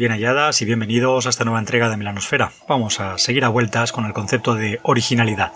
Bien halladas y bienvenidos a esta nueva entrega de Milanosfera. Vamos a seguir a vueltas con el concepto de originalidad.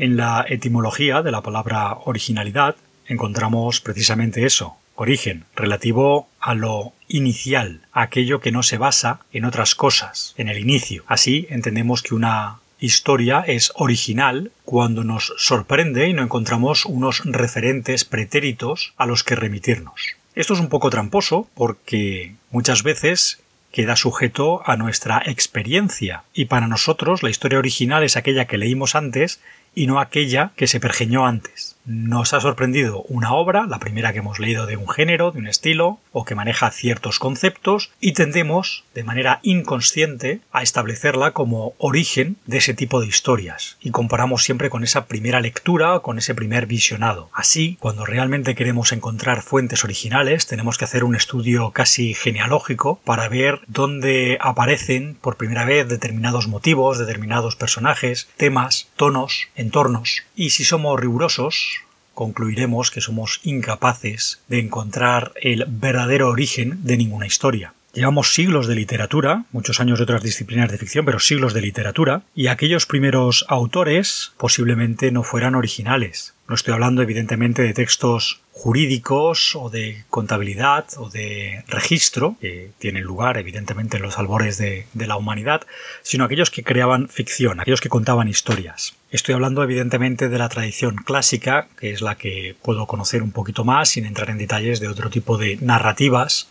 En la etimología de la palabra originalidad encontramos precisamente eso, origen, relativo a lo inicial, aquello que no se basa en otras cosas, en el inicio. Así entendemos que una historia es original cuando nos sorprende y no encontramos unos referentes pretéritos a los que remitirnos. Esto es un poco tramposo porque muchas veces queda sujeto a nuestra experiencia y para nosotros la historia original es aquella que leímos antes y no aquella que se pergeñó antes. Nos ha sorprendido una obra, la primera que hemos leído de un género, de un estilo, o que maneja ciertos conceptos, y tendemos, de manera inconsciente, a establecerla como origen de ese tipo de historias, y comparamos siempre con esa primera lectura, con ese primer visionado. Así, cuando realmente queremos encontrar fuentes originales, tenemos que hacer un estudio casi genealógico para ver dónde aparecen por primera vez determinados motivos, determinados personajes, temas, tonos, entornos. Y si somos rigurosos, concluiremos que somos incapaces de encontrar el verdadero origen de ninguna historia. Llevamos siglos de literatura, muchos años de otras disciplinas de ficción, pero siglos de literatura, y aquellos primeros autores posiblemente no fueran originales. No estoy hablando evidentemente de textos jurídicos o de contabilidad o de registro, que tienen lugar evidentemente en los albores de, la humanidad, sino aquellos que creaban ficción, aquellos que contaban historias. Estoy hablando evidentemente de la tradición clásica, que es la que puedo conocer un poquito más sin entrar en detalles de otro tipo de narrativas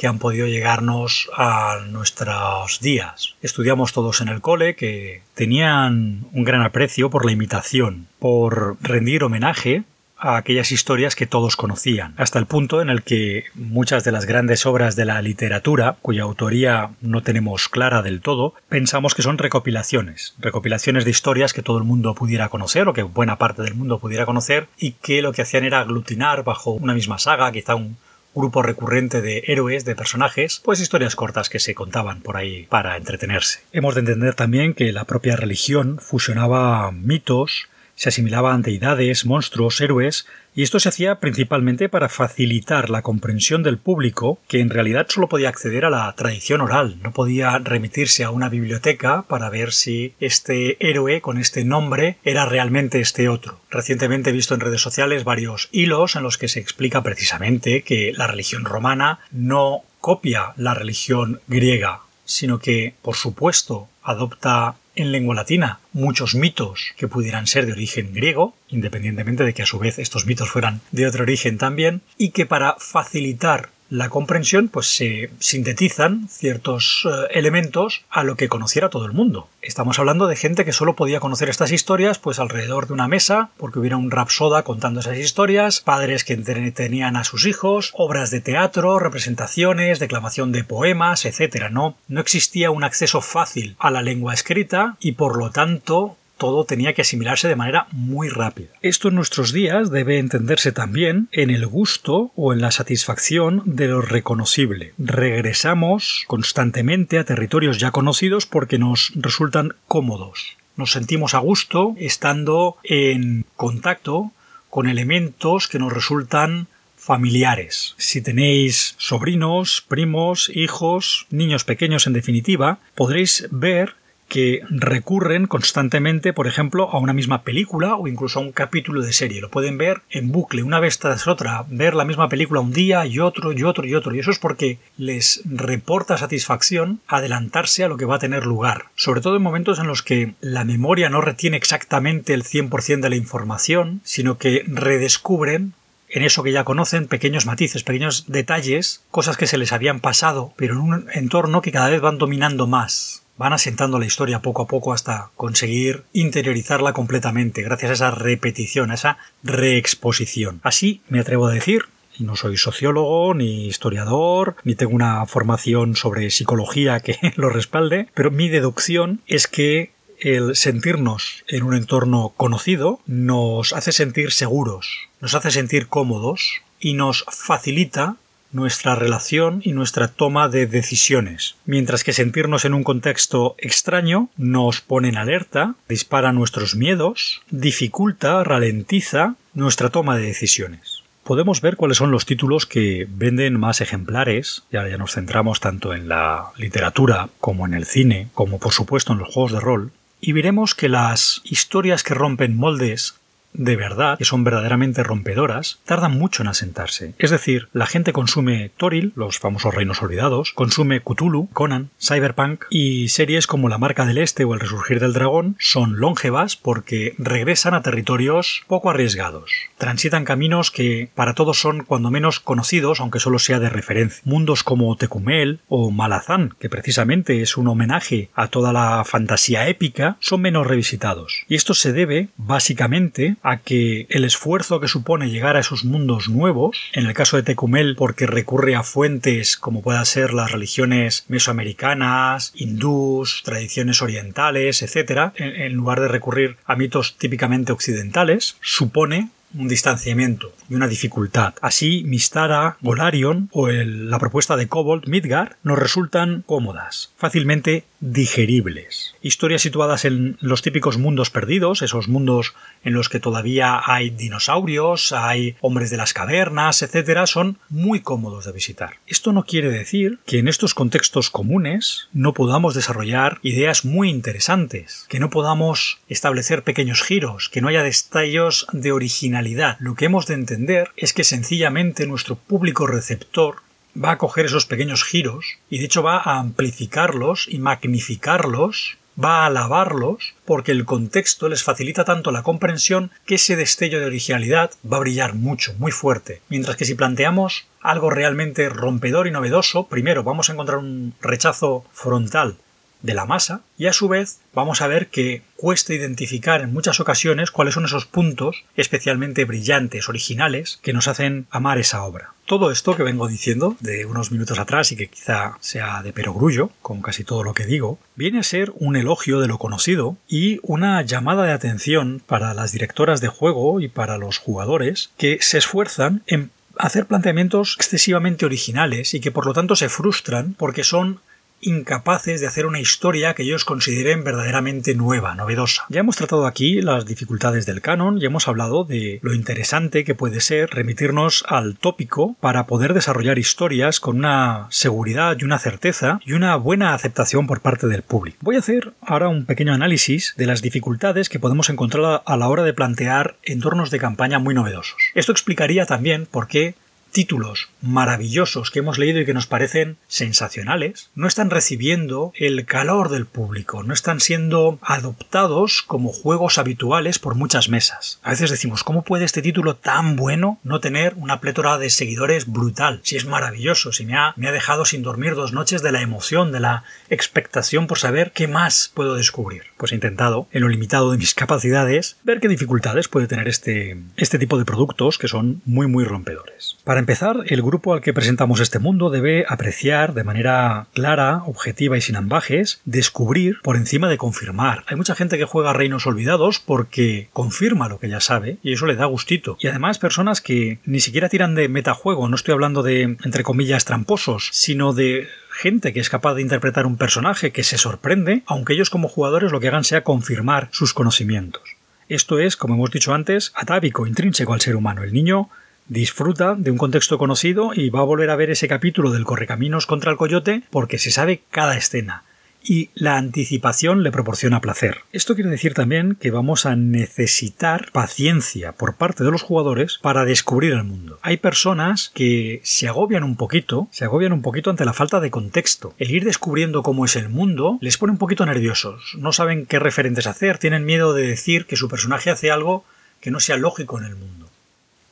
que han podido llegarnos a nuestros días. Estudiamos todos en el cole que tenían un gran aprecio por la imitación, por rendir homenaje a aquellas historias que todos conocían, hasta el punto en el que muchas de las grandes obras de la literatura, cuya autoría no tenemos clara del todo, pensamos que son recopilaciones, recopilaciones de historias que todo el mundo pudiera conocer o que buena parte del mundo pudiera conocer y que lo que hacían era aglutinar bajo una misma saga, quizá un grupo recurrente de héroes, de personajes, pues historias cortas que se contaban por ahí para entretenerse. Hemos de entender también que la propia religión fusionaba mitos, se asimilaban deidades, monstruos, héroes, y esto se hacía principalmente para facilitar la comprensión del público, que en realidad solo podía acceder a la tradición oral, no podía remitirse a una biblioteca para ver si este héroe con este nombre era realmente este otro. Recientemente he visto en redes sociales varios hilos en los que se explica precisamente que la religión romana no copia la religión griega, sino que, por supuesto, adopta en lengua latina muchos mitos que pudieran ser de origen griego, independientemente de que a su vez estos mitos fueran de otro origen también, y que para facilitar la comprensión, pues se sintetizan ciertos eh, elementos a lo que conociera todo el mundo. Estamos hablando de gente que solo podía conocer estas historias, pues alrededor de una mesa, porque hubiera un rapsoda contando esas historias, padres que entretenían a sus hijos, obras de teatro, representaciones, declamación de poemas, etc. No, no existía un acceso fácil a la lengua escrita y por lo tanto todo tenía que asimilarse de manera muy rápida. Esto en nuestros días debe entenderse también en el gusto o en la satisfacción de lo reconocible. Regresamos constantemente a territorios ya conocidos porque nos resultan cómodos. Nos sentimos a gusto estando en contacto con elementos que nos resultan familiares. Si tenéis sobrinos, primos, hijos, niños pequeños en definitiva, podréis ver que recurren constantemente, por ejemplo, a una misma película o incluso a un capítulo de serie. Lo pueden ver en bucle, una vez tras otra, ver la misma película un día y otro y otro y otro. Y eso es porque les reporta satisfacción adelantarse a lo que va a tener lugar. Sobre todo en momentos en los que la memoria no retiene exactamente el 100% de la información, sino que redescubren en eso que ya conocen, pequeños matices, pequeños detalles, cosas que se les habían pasado, pero en un entorno que cada vez van dominando más van asentando la historia poco a poco hasta conseguir interiorizarla completamente, gracias a esa repetición, a esa reexposición. Así me atrevo a decir, y no soy sociólogo, ni historiador, ni tengo una formación sobre psicología que lo respalde, pero mi deducción es que el sentirnos en un entorno conocido nos hace sentir seguros, nos hace sentir cómodos y nos facilita nuestra relación y nuestra toma de decisiones, mientras que sentirnos en un contexto extraño nos pone en alerta, dispara nuestros miedos, dificulta, ralentiza nuestra toma de decisiones. Podemos ver cuáles son los títulos que venden más ejemplares, y ahora ya nos centramos tanto en la literatura como en el cine, como por supuesto en los juegos de rol, y veremos que las historias que rompen moldes de verdad, que son verdaderamente rompedoras, tardan mucho en asentarse. Es decir, la gente consume Toril, los famosos reinos olvidados, consume Cthulhu, Conan, Cyberpunk y series como La Marca del Este o El Resurgir del Dragón son longevas porque regresan a territorios poco arriesgados. Transitan caminos que para todos son cuando menos conocidos, aunque solo sea de referencia. Mundos como Tecumel o Malazán, que precisamente es un homenaje a toda la fantasía épica, son menos revisitados. Y esto se debe, básicamente, a que el esfuerzo que supone llegar a esos mundos nuevos, en el caso de Tecumel porque recurre a fuentes como puedan ser las religiones mesoamericanas, hindús, tradiciones orientales, etc., en, lugar de recurrir a mitos típicamente occidentales, supone un distanciamiento y una dificultad. Así, Mistara, Golarion o la propuesta de Cobalt, Midgar, nos resultan cómodas, fácilmente digeribles. Historias situadas en los típicos mundos perdidos, esos mundos en los que todavía hay dinosaurios, hay hombres de las cavernas, etcétera, son muy cómodos de visitar. Esto no quiere decir que en estos contextos comunes no podamos desarrollar ideas muy interesantes, que no podamos establecer pequeños giros, que no haya destellos de originalidad. Lo que hemos de entender es que sencillamente nuestro público receptor va a coger esos pequeños giros y de hecho va a amplificarlos y magnificarlos, va a alabarlos porque el contexto les facilita tanto la comprensión que ese destello de originalidad va a brillar mucho, muy fuerte. Mientras que si planteamos algo realmente rompedor y novedoso, primero vamos a encontrar un rechazo frontal de la masa y a su vez vamos a ver que cuesta identificar en muchas ocasiones cuáles son esos puntos especialmente brillantes, originales, que nos hacen amar esa obra. Todo esto que vengo diciendo de unos minutos atrás y que quizá sea de perogrullo, como casi todo lo que digo, viene a ser un elogio de lo conocido y una llamada de atención para las directoras de juego y para los jugadores que se esfuerzan en hacer planteamientos excesivamente originales y que por lo tanto se frustran porque son incapaces de hacer una historia que ellos consideren verdaderamente nueva, novedosa. Ya hemos tratado aquí las dificultades del canon y hemos hablado de lo interesante que puede ser remitirnos al tópico para poder desarrollar historias con una seguridad y una certeza y una buena aceptación por parte del público. Voy a hacer ahora un pequeño análisis de las dificultades que podemos encontrar a la hora de plantear entornos de campaña muy novedosos. Esto explicaría también por qué títulos maravillosos que hemos leído y que nos parecen sensacionales, no están recibiendo el calor del público, no están siendo adoptados como juegos habituales por muchas mesas. A veces decimos, ¿cómo puede este título tan bueno no tener una plétora de seguidores brutal? Si es maravilloso, si me ha, me ha dejado sin dormir dos noches de la emoción, de la expectación por saber qué más puedo descubrir. Pues he intentado, en lo limitado de mis capacidades, ver qué dificultades puede tener este, este tipo de productos que son muy muy rompedores. Para empezar, el grupo al que presentamos este mundo debe apreciar de manera clara, objetiva y sin ambajes, descubrir por encima de confirmar. Hay mucha gente que juega Reinos Olvidados porque confirma lo que ya sabe y eso le da gustito. Y además personas que ni siquiera tiran de metajuego, no estoy hablando de, entre comillas, tramposos, sino de gente que es capaz de interpretar un personaje que se sorprende, aunque ellos como jugadores lo que hagan sea confirmar sus conocimientos. Esto es, como hemos dicho antes, atávico, intrínseco al ser humano. El niño disfruta de un contexto conocido y va a volver a ver ese capítulo del Correcaminos contra el Coyote porque se sabe cada escena y la anticipación le proporciona placer. Esto quiere decir también que vamos a necesitar paciencia por parte de los jugadores para descubrir el mundo. Hay personas que se agobian un poquito, se agobian un poquito ante la falta de contexto. El ir descubriendo cómo es el mundo les pone un poquito nerviosos. No saben qué referentes hacer, tienen miedo de decir que su personaje hace algo que no sea lógico en el mundo.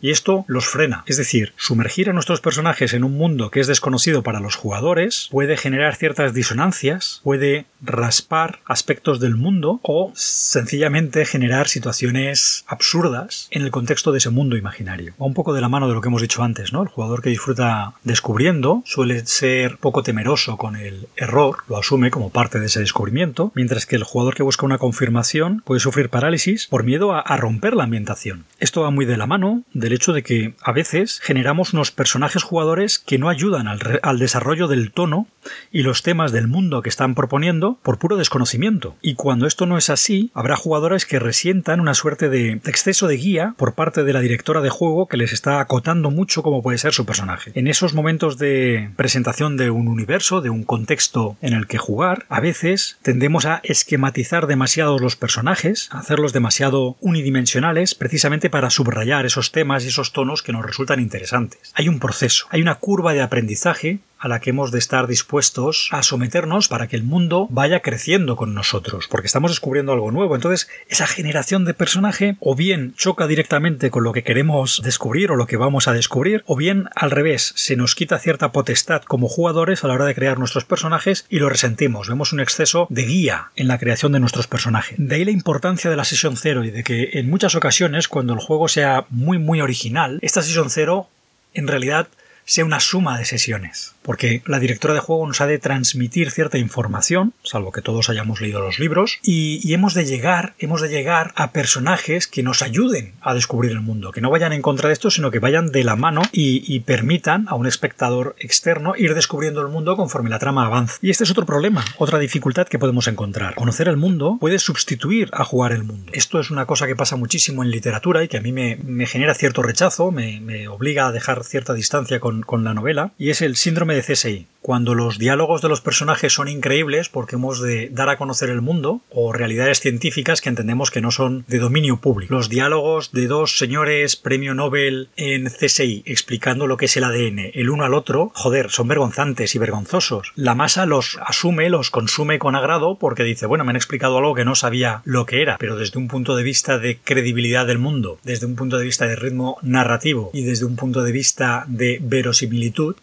Y esto los frena. Es decir, sumergir a nuestros personajes en un mundo que es desconocido para los jugadores puede generar ciertas disonancias, puede raspar aspectos del mundo o sencillamente generar situaciones absurdas en el contexto de ese mundo imaginario. Va un poco de la mano de lo que hemos dicho antes, ¿no? El jugador que disfruta descubriendo suele ser poco temeroso con el error, lo asume como parte de ese descubrimiento, mientras que el jugador que busca una confirmación puede sufrir parálisis por miedo a, a romper la ambientación. Esto va muy de la mano de el hecho de que a veces generamos unos personajes jugadores que no ayudan al, desarrollo del tono y los temas del mundo que están proponiendo por puro desconocimiento. Y cuando esto no es así, habrá jugadores que resientan una suerte de exceso de guía por parte de la directora de juego que les está acotando mucho cómo puede ser su personaje. En esos momentos de presentación de un universo, de un contexto en el que jugar, a veces tendemos a esquematizar demasiado los personajes, a hacerlos demasiado unidimensionales, precisamente para subrayar esos temas y esos tonos que nos resultan interesantes. Hay un proceso, hay una curva de aprendizaje a la que hemos de estar dispuestos a someternos para que el mundo vaya creciendo con nosotros, porque estamos descubriendo algo nuevo. Entonces, esa generación de personaje o bien choca directamente con lo que queremos descubrir o lo que vamos a descubrir, o bien al revés, se nos quita cierta potestad como jugadores a la hora de crear nuestros personajes y lo resentimos. Vemos un exceso de guía en la creación de nuestros personajes. De ahí la importancia de la sesión cero y de que en muchas ocasiones, cuando el juego sea muy muy original, esta sesión cero en realidad sea una suma de sesiones porque la directora de juego nos ha de transmitir cierta información, salvo que todos hayamos leído los libros, y, hemos de llegar, hemos de llegar a personajes que nos ayuden a descubrir el mundo, que no vayan en contra de esto, sino que vayan de la mano y, permitan a un espectador externo ir descubriendo el mundo conforme la trama avanza. Y este es otro problema, otra dificultad que podemos encontrar. Conocer el mundo puede sustituir a jugar el mundo. Esto es una cosa que pasa muchísimo en literatura y que a mí me, genera cierto rechazo, me, obliga a dejar cierta distancia con, con la novela, y es el síndrome de CSI, cuando los diálogos de los personajes son increíbles porque hemos de dar a conocer el mundo o realidades científicas que entendemos que no son de dominio público. Los diálogos de dos señores premio Nobel en CSI explicando lo que es el ADN el uno al otro, joder, son vergonzantes y vergonzosos. La masa los asume, los consume con agrado porque dice, bueno, me han explicado algo que no sabía lo que era, pero desde un punto de vista de credibilidad del mundo, desde un punto de vista de ritmo narrativo y desde un punto de vista de verosimilitud,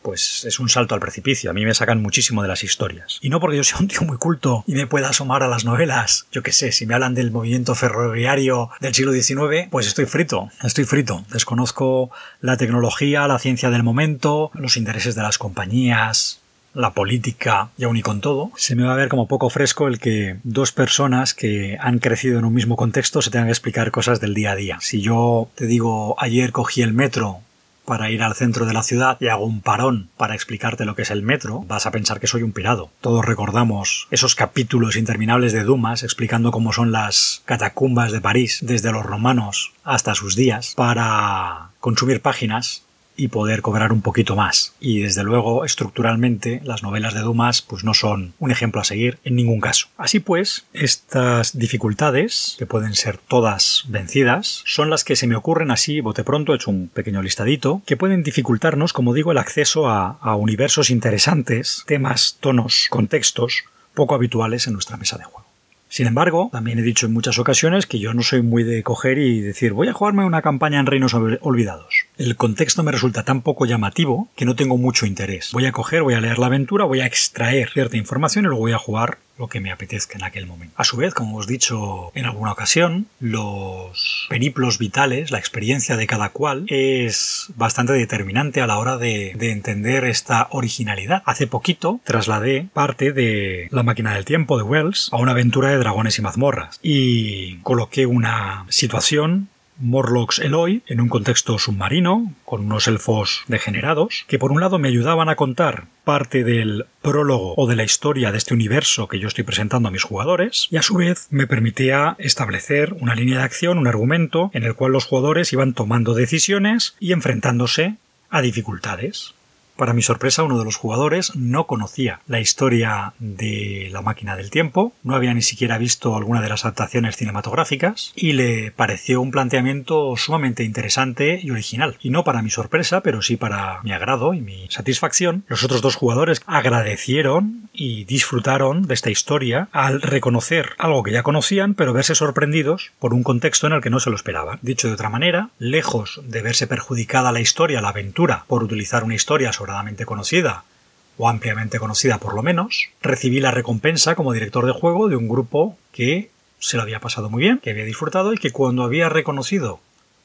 pues es un salto al precipicio. A mí me sacan muchísimo de las historias. Y no porque yo sea un tío muy culto y me pueda asomar a las novelas. Yo qué sé, si me hablan del movimiento ferroviario del siglo XIX, pues estoy frito. Estoy frito. Desconozco la tecnología, la ciencia del momento, los intereses de las compañías, la política y aún y con todo, se me va a ver como poco fresco el que dos personas que han crecido en un mismo contexto se tengan que explicar cosas del día a día. Si yo te digo ayer cogí el metro para ir al centro de la ciudad y hago un parón para explicarte lo que es el metro, vas a pensar que soy un pirado. Todos recordamos esos capítulos interminables de Dumas explicando cómo son las catacumbas de París desde los romanos hasta sus días para consumir páginas y poder cobrar un poquito más. Y desde luego, estructuralmente, las novelas de Dumas pues no son un ejemplo a seguir en ningún caso. Así pues, estas dificultades, que pueden ser todas vencidas, son las que se me ocurren así, bote pronto, he hecho un pequeño listadito, que pueden dificultarnos, como digo, el acceso a, a universos interesantes, temas, tonos, contextos poco habituales en nuestra mesa de juego. Sin embargo, también he dicho en muchas ocasiones que yo no soy muy de coger y decir voy a jugarme una campaña en Reinos Olvidados. El contexto me resulta tan poco llamativo que no tengo mucho interés. Voy a coger, voy a leer la aventura, voy a extraer cierta información y luego voy a jugar lo que me apetezca en aquel momento. A su vez, como hemos dicho en alguna ocasión, los periplos vitales, la experiencia de cada cual es bastante determinante a la hora de, de, entender esta originalidad. Hace poquito trasladé parte de La máquina del tiempo de Wells a una aventura de dragones y mazmorras y coloqué una situación Morlocks Eloy en un contexto submarino, con unos elfos degenerados, que por un lado me ayudaban a contar parte del prólogo o de la historia de este universo que yo estoy presentando a mis jugadores, y a su vez me permitía establecer una línea de acción, un argumento, en el cual los jugadores iban tomando decisiones y enfrentándose a dificultades. Para mi sorpresa, uno de los jugadores no conocía la historia de la máquina del tiempo, no había ni siquiera visto alguna de las adaptaciones cinematográficas y le pareció un planteamiento sumamente interesante y original. Y no para mi sorpresa, pero sí para mi agrado y mi satisfacción, los otros dos jugadores agradecieron y disfrutaron de esta historia al reconocer algo que ya conocían, pero verse sorprendidos por un contexto en el que no se lo esperaban. Dicho de otra manera, lejos de verse perjudicada la historia, la aventura, por utilizar una historia conocida, o ampliamente conocida por lo menos, recibí la recompensa como director de juego de un grupo que se lo había pasado muy bien, que había disfrutado y que cuando había reconocido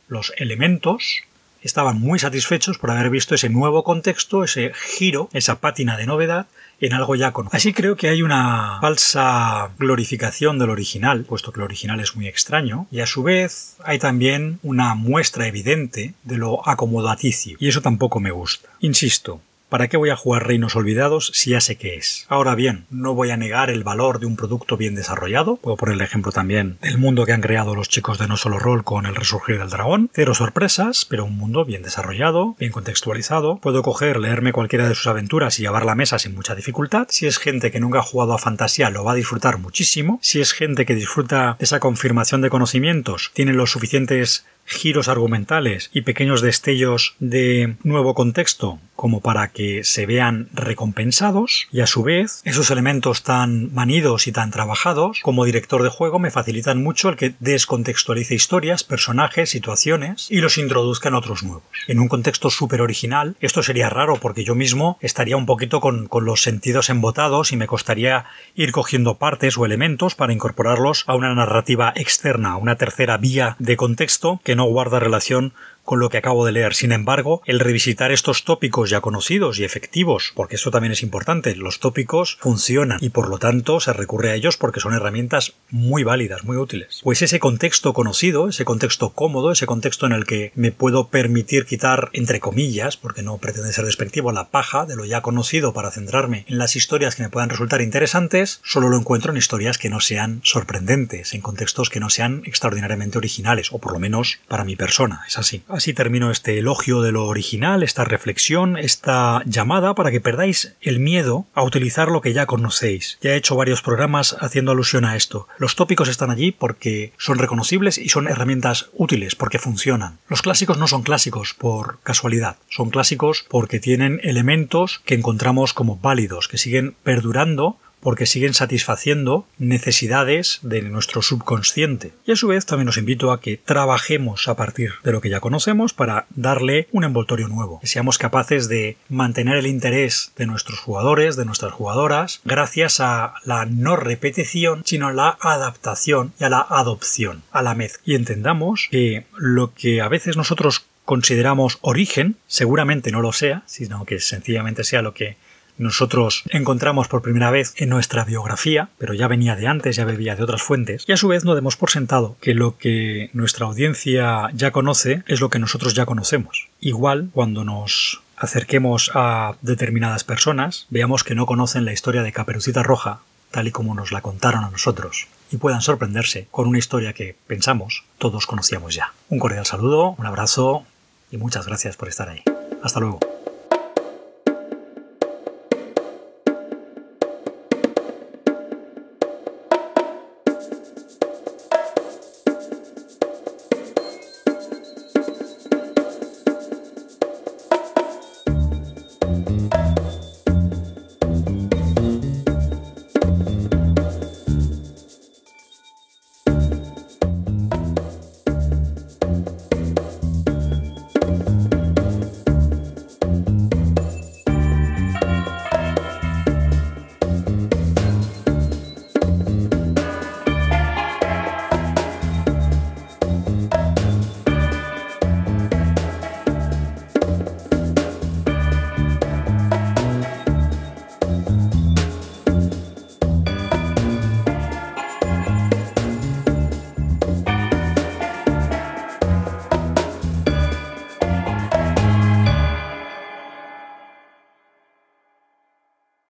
los elementos estaban muy satisfechos por haber visto ese nuevo contexto, ese giro, esa pátina de novedad en algo ya. Así creo que hay una falsa glorificación del original, puesto que el original es muy extraño, y a su vez hay también una muestra evidente de lo acomodaticio, y eso tampoco me gusta. Insisto, ¿Para qué voy a jugar Reinos Olvidados si ya sé qué es? Ahora bien, no voy a negar el valor de un producto bien desarrollado. Puedo poner el ejemplo también del mundo que han creado los chicos de No Solo Roll con el Resurgir del Dragón. Cero sorpresas, pero un mundo bien desarrollado, bien contextualizado. Puedo coger, leerme cualquiera de sus aventuras y llevar la mesa sin mucha dificultad. Si es gente que nunca ha jugado a fantasía, lo va a disfrutar muchísimo. Si es gente que disfruta esa confirmación de conocimientos, tiene los suficientes giros argumentales y pequeños destellos de nuevo contexto como para que se vean recompensados y a su vez esos elementos tan manidos y tan trabajados como director de juego me facilitan mucho el que descontextualice historias, personajes, situaciones y los introduzca en otros nuevos. En un contexto súper original esto sería raro porque yo mismo estaría un poquito con, con los sentidos embotados y me costaría ir cogiendo partes o elementos para incorporarlos a una narrativa externa, una tercera vía de contexto que no guarda relación con lo que acabo de leer. Sin embargo, el revisitar estos tópicos ya conocidos y efectivos, porque esto también es importante, los tópicos funcionan y por lo tanto se recurre a ellos porque son herramientas muy válidas, muy útiles. Pues ese contexto conocido, ese contexto cómodo, ese contexto en el que me puedo permitir quitar, entre comillas, porque no pretende ser despectivo, la paja de lo ya conocido para centrarme en las historias que me puedan resultar interesantes, solo lo encuentro en historias que no sean sorprendentes, en contextos que no sean extraordinariamente originales, o por lo menos para mi persona, es así. Así termino este elogio de lo original, esta reflexión, esta llamada para que perdáis el miedo a utilizar lo que ya conocéis. Ya he hecho varios programas haciendo alusión a esto. Los tópicos están allí porque son reconocibles y son herramientas útiles, porque funcionan. Los clásicos no son clásicos por casualidad, son clásicos porque tienen elementos que encontramos como válidos, que siguen perdurando porque siguen satisfaciendo necesidades de nuestro subconsciente. Y a su vez también os invito a que trabajemos a partir de lo que ya conocemos para darle un envoltorio nuevo, que seamos capaces de mantener el interés de nuestros jugadores, de nuestras jugadoras, gracias a la no repetición, sino a la adaptación y a la adopción, a la mezcla. Y entendamos que lo que a veces nosotros consideramos origen, seguramente no lo sea, sino que sencillamente sea lo que nosotros encontramos por primera vez en nuestra biografía, pero ya venía de antes, ya bebía de otras fuentes, y a su vez no demos por sentado que lo que nuestra audiencia ya conoce es lo que nosotros ya conocemos. Igual cuando nos acerquemos a determinadas personas, veamos que no conocen la historia de Caperucita Roja, tal y como nos la contaron a nosotros, y puedan sorprenderse con una historia que pensamos todos conocíamos ya. Un cordial saludo, un abrazo y muchas gracias por estar ahí. Hasta luego.